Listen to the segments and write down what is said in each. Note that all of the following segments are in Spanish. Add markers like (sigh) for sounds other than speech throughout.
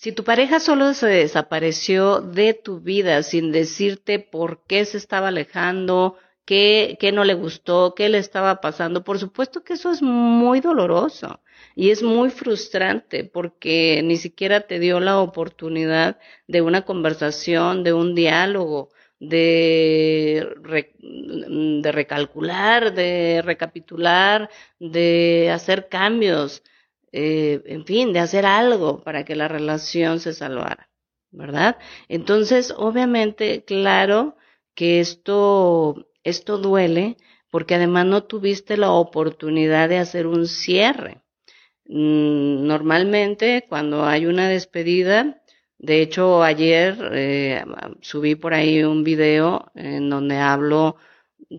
Si tu pareja solo se desapareció de tu vida sin decirte por qué se estaba alejando, qué, qué no le gustó, qué le estaba pasando, por supuesto que eso es muy doloroso y es muy frustrante porque ni siquiera te dio la oportunidad de una conversación, de un diálogo, de, de recalcular, de recapitular, de hacer cambios, eh, en fin, de hacer algo para que la relación se salvara, ¿verdad? Entonces, obviamente, claro que esto, esto duele porque además no tuviste la oportunidad de hacer un cierre. Mm, normalmente, cuando hay una despedida, de hecho, ayer eh, subí por ahí un video en donde hablo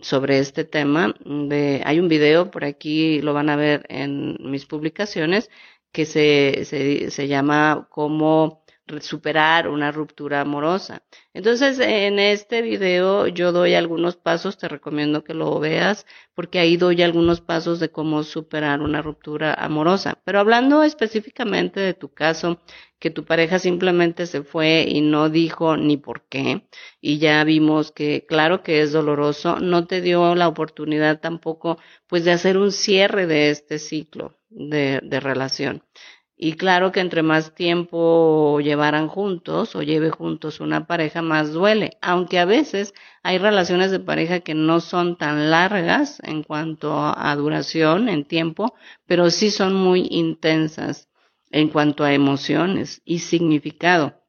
sobre este tema. De, hay un video, por aquí lo van a ver en mis publicaciones, que se, se, se llama Cómo superar una ruptura amorosa. Entonces, en este video yo doy algunos pasos, te recomiendo que lo veas, porque ahí doy algunos pasos de cómo superar una ruptura amorosa. Pero hablando específicamente de tu caso, que tu pareja simplemente se fue y no dijo ni por qué, y ya vimos que claro que es doloroso, no te dio la oportunidad tampoco pues de hacer un cierre de este ciclo de, de relación. Y claro que entre más tiempo llevaran juntos o lleve juntos una pareja, más duele. Aunque a veces hay relaciones de pareja que no son tan largas en cuanto a duración, en tiempo, pero sí son muy intensas en cuanto a emociones y significado.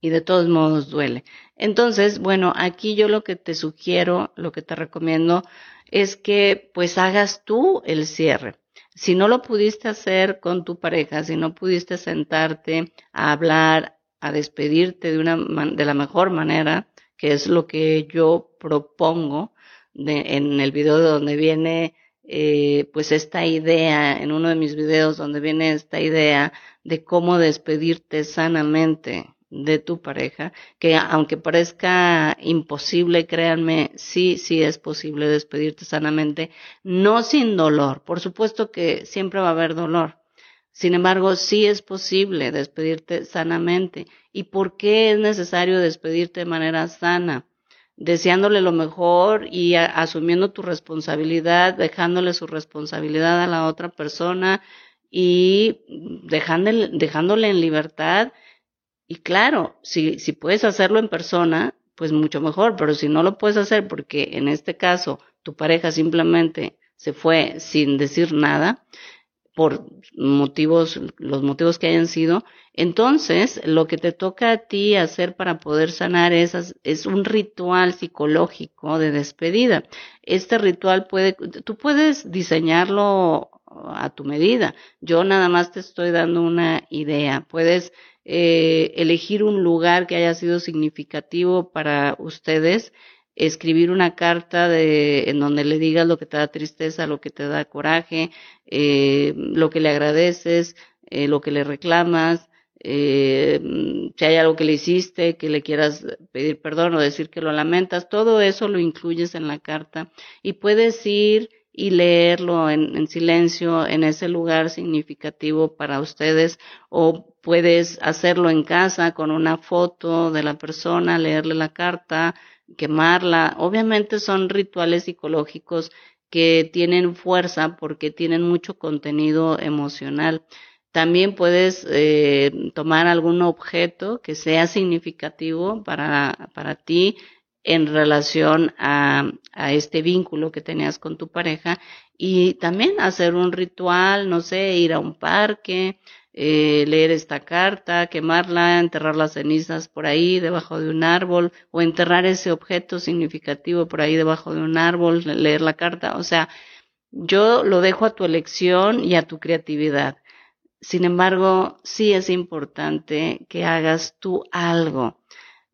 Y de todos modos duele. Entonces, bueno, aquí yo lo que te sugiero, lo que te recomiendo es que pues hagas tú el cierre si no lo pudiste hacer con tu pareja, si no pudiste sentarte a hablar, a despedirte de una de la mejor manera, que es lo que yo propongo de, en el video de donde viene eh, pues esta idea, en uno de mis videos donde viene esta idea de cómo despedirte sanamente de tu pareja, que aunque parezca imposible, créanme, sí, sí es posible despedirte sanamente, no sin dolor. Por supuesto que siempre va a haber dolor. Sin embargo, sí es posible despedirte sanamente. ¿Y por qué es necesario despedirte de manera sana? Deseándole lo mejor y asumiendo tu responsabilidad, dejándole su responsabilidad a la otra persona y dejándole, dejándole en libertad y claro, si, si puedes hacerlo en persona, pues mucho mejor, pero si no lo puedes hacer porque en este caso tu pareja simplemente se fue sin decir nada, por motivos, los motivos que hayan sido, entonces lo que te toca a ti hacer para poder sanar es, es un ritual psicológico de despedida. Este ritual puede, tú puedes diseñarlo a tu medida. Yo nada más te estoy dando una idea. Puedes eh, elegir un lugar que haya sido significativo para ustedes, escribir una carta de, en donde le digas lo que te da tristeza, lo que te da coraje, eh, lo que le agradeces, eh, lo que le reclamas, si hay algo que le hiciste, que le quieras pedir perdón o decir que lo lamentas, todo eso lo incluyes en la carta y puedes ir y leerlo en, en, silencio en ese lugar significativo para ustedes o puedes hacerlo en casa con una foto de la persona, leerle la carta, quemarla. Obviamente son rituales psicológicos que tienen fuerza porque tienen mucho contenido emocional. También puedes eh, tomar algún objeto que sea significativo para, para ti, en relación a, a, este vínculo que tenías con tu pareja y también hacer un ritual, no sé, ir a un parque, eh, leer esta carta, quemarla, enterrar las cenizas por ahí debajo de un árbol o enterrar ese objeto significativo por ahí debajo de un árbol, leer la carta, o sea, yo lo dejo a tu elección y a tu creatividad. Sin embargo, sí es importante que hagas tú algo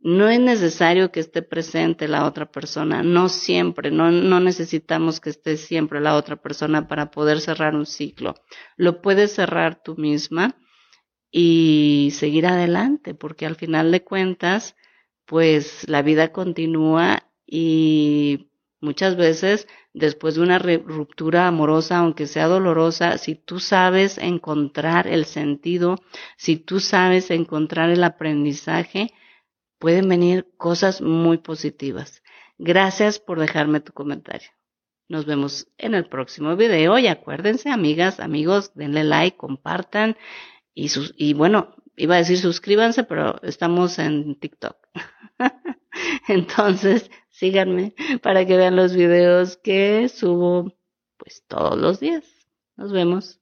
no es necesario que esté presente la otra persona, no siempre, no, necesitamos que esté siempre la otra persona para poder cerrar un ciclo. Lo puedes cerrar tú misma y seguir adelante, porque al final de cuentas, pues la vida continúa y Muchas veces, después de una ruptura amorosa, aunque sea dolorosa, si tú sabes encontrar el sentido, si tú sabes encontrar el aprendizaje, pueden venir cosas muy positivas. Gracias por dejarme tu comentario. Nos vemos en el próximo video y acuérdense, amigas, amigos, denle like, compartan y, sus, y bueno, iba a decir suscríbanse, pero estamos en TikTok. (laughs) Entonces, síganme para que vean los videos que subo pues todos los días. Nos vemos.